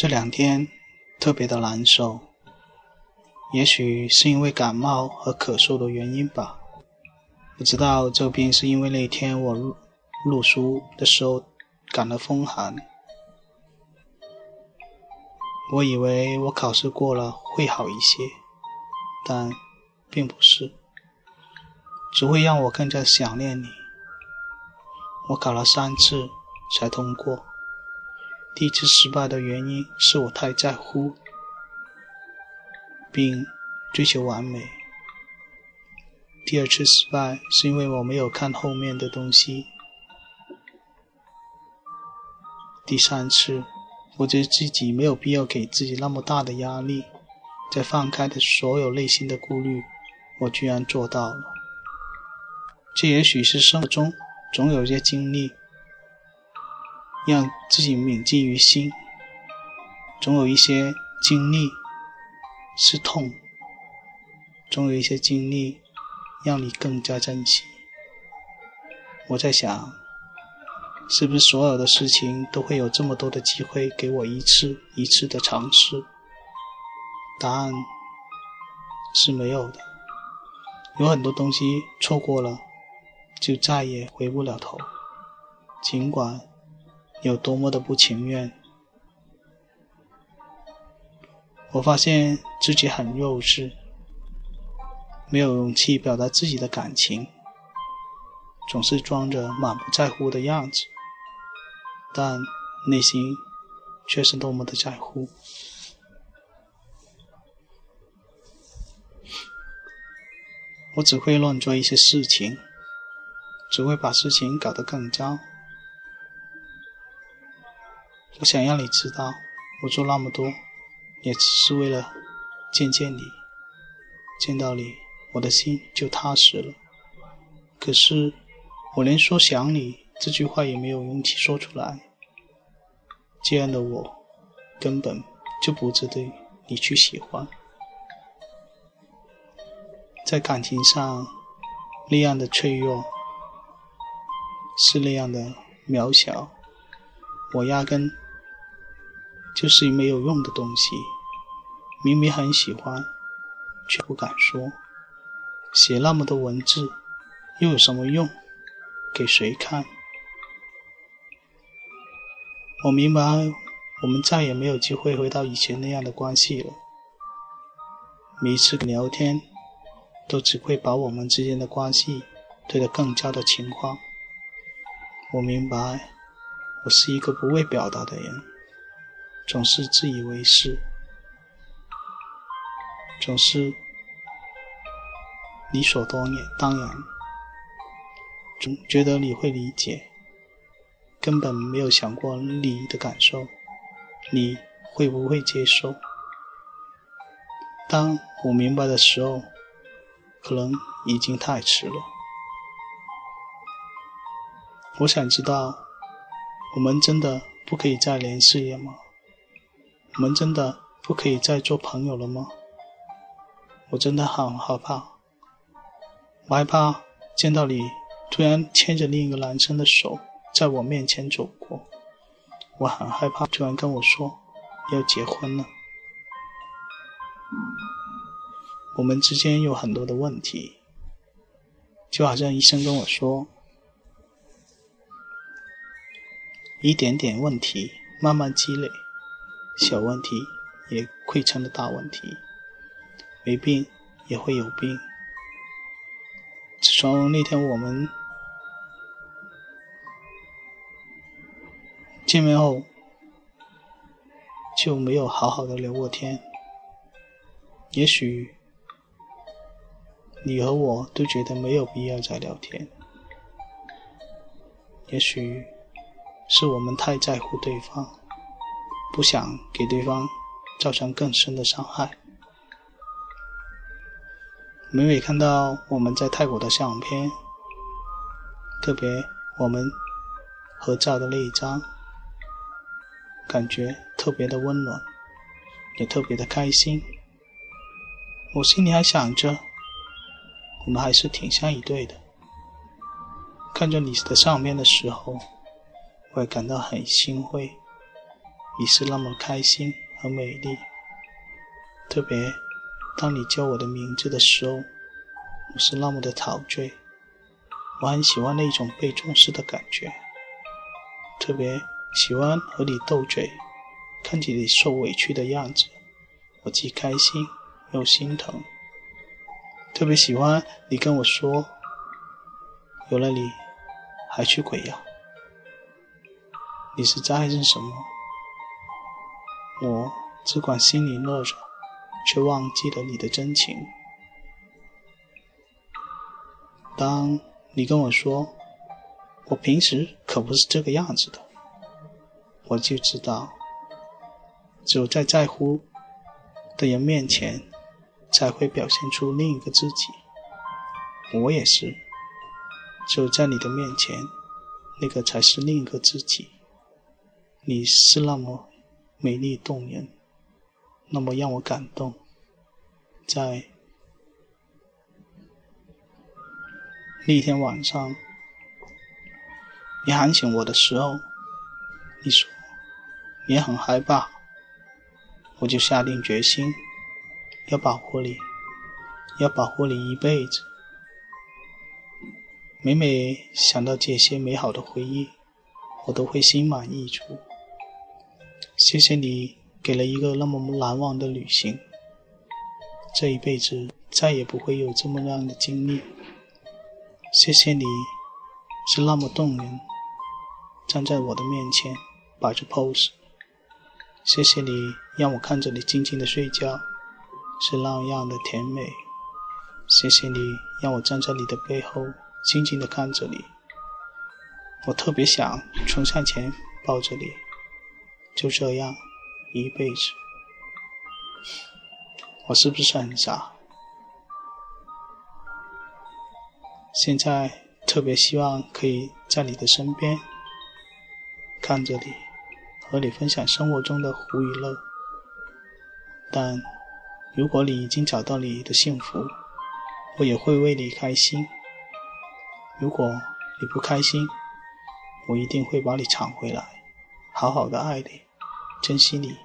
这两天特别的难受，也许是因为感冒和咳嗽的原因吧。不知道这病是因为那天我录录书的时候感了风寒。我以为我考试过了会好一些，但并不是，只会让我更加想念你。我考了三次才通过。第一次失败的原因是我太在乎，并追求完美。第二次失败是因为我没有看后面的东西。第三次，我觉得自己没有必要给自己那么大的压力，在放开的所有内心的顾虑，我居然做到了。这也许是生活中总有一些经历。让自己铭记于心，总有一些经历是痛，总有一些经历让你更加珍惜。我在想，是不是所有的事情都会有这么多的机会给我一次一次的尝试？答案是没有的，有很多东西错过了，就再也回不了头。尽管。有多么的不情愿，我发现自己很幼稚，没有勇气表达自己的感情，总是装着满不在乎的样子，但内心却是多么的在乎。我只会乱做一些事情，只会把事情搞得更糟。我想让你知道，我做那么多，也只是为了见见你。见到你，我的心就踏实了。可是，我连说想你这句话也没有勇气说出来。这样的我，根本就不值得你去喜欢。在感情上，那样的脆弱，是那样的渺小，我压根。就是没有用的东西，明明很喜欢，却不敢说。写那么多文字，又有什么用？给谁看？我明白，我们再也没有机会回到以前那样的关系了。每一次聊天，都只会把我们之间的关系推得更加的情况。我明白，我是一个不会表达的人。总是自以为是，总是理所当然，当然，总觉得你会理解，根本没有想过你的感受，你会不会接受？当我明白的时候，可能已经太迟了。我想知道，我们真的不可以再联系了吗？我们真的不可以再做朋友了吗？我真的很害怕，我害怕见到你突然牵着另一个男生的手在我面前走过，我很害怕突然跟我说要结婚了。我们之间有很多的问题，就好像医生跟我说，一点点问题慢慢积累。小问题也会成了大问题，没病也会有病。自从那天我们见面后，就没有好好的聊过天。也许你和我都觉得没有必要再聊天，也许是我们太在乎对方。不想给对方造成更深的伤害。每每看到我们在泰国的相片，特别我们合照的那一张，感觉特别的温暖，也特别的开心。我心里还想着，我们还是挺像一对的。看着你的上面的时候，我也感到很欣慰。你是那么开心和美丽，特别当你叫我的名字的时候，我是那么的陶醉。我很喜欢那种被重视的感觉，特别喜欢和你斗嘴，看见你受委屈的样子，我既开心又心疼。特别喜欢你跟我说，有了你还去鬼呀？你是在爱着什么？我只管心里乐着，却忘记了你的真情。当你跟我说，我平时可不是这个样子的，我就知道，只有在在乎的人面前，才会表现出另一个自己。我也是，只有在你的面前，那个才是另一个自己。你是那么美丽动人，那么让我感动，在。那天晚上，你喊醒我的时候，你说也很害怕，我就下定决心要保护你，要保护你一辈子。每每想到这些美好的回忆，我都会心满意足。谢谢你给了一个那么难忘的旅行，这一辈子再也不会有这么样的经历。谢谢你，是那么动人，站在我的面前摆着 pose。谢谢你让我看着你静静的睡觉，是那样的甜美。谢谢你让我站在你的背后静静的看着你，我特别想冲上前抱着你，就这样一辈子。我是不是很傻？现在特别希望可以在你的身边，看着你，和你分享生活中的苦与乐。但如果你已经找到你的幸福，我也会为你开心。如果你不开心，我一定会把你抢回来，好好的爱你，珍惜你，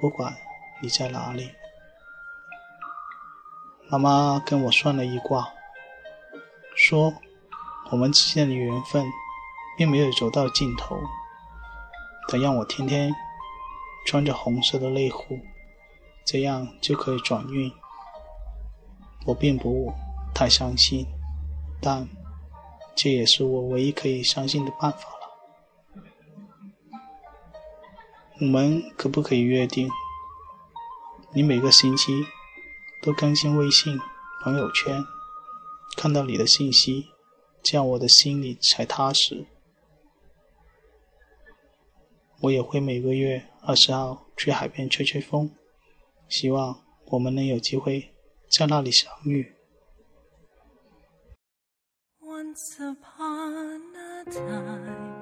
不管你在哪里。妈妈跟我算了一卦。说，我们之间的缘分并没有走到尽头。他让我天天穿着红色的内裤，这样就可以转运。我并不太相信，但这也是我唯一可以相信的办法了。我们可不可以约定，你每个星期都更新微信朋友圈？看到你的信息，这样我的心里才踏实。我也会每个月二十号去海边吹吹风，希望我们能有机会在那里相遇。Once upon a time,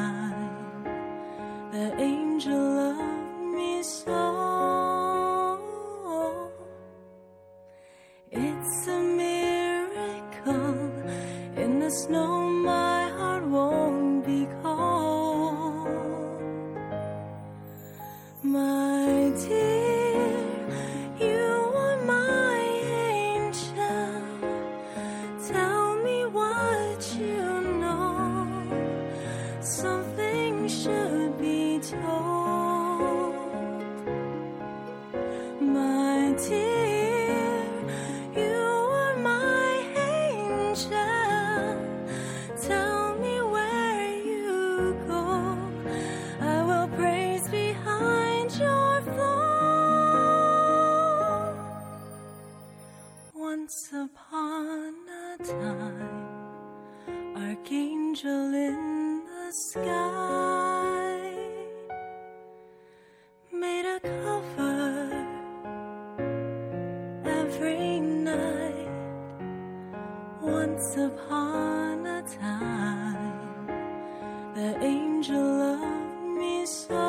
the angel loved me so. sky made a cover every night once upon a time the angel loved me so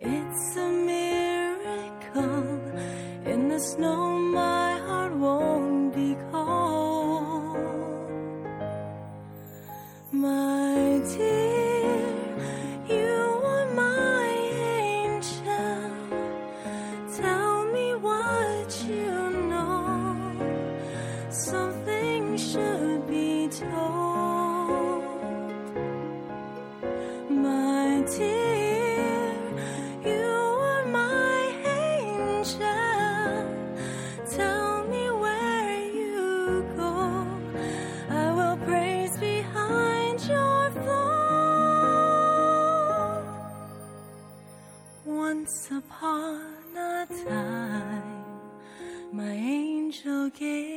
it's a miracle in the snow Something should be told. My dear, you are my angel. Tell me where you go. I will praise behind your flow. Once upon a time, my angel gave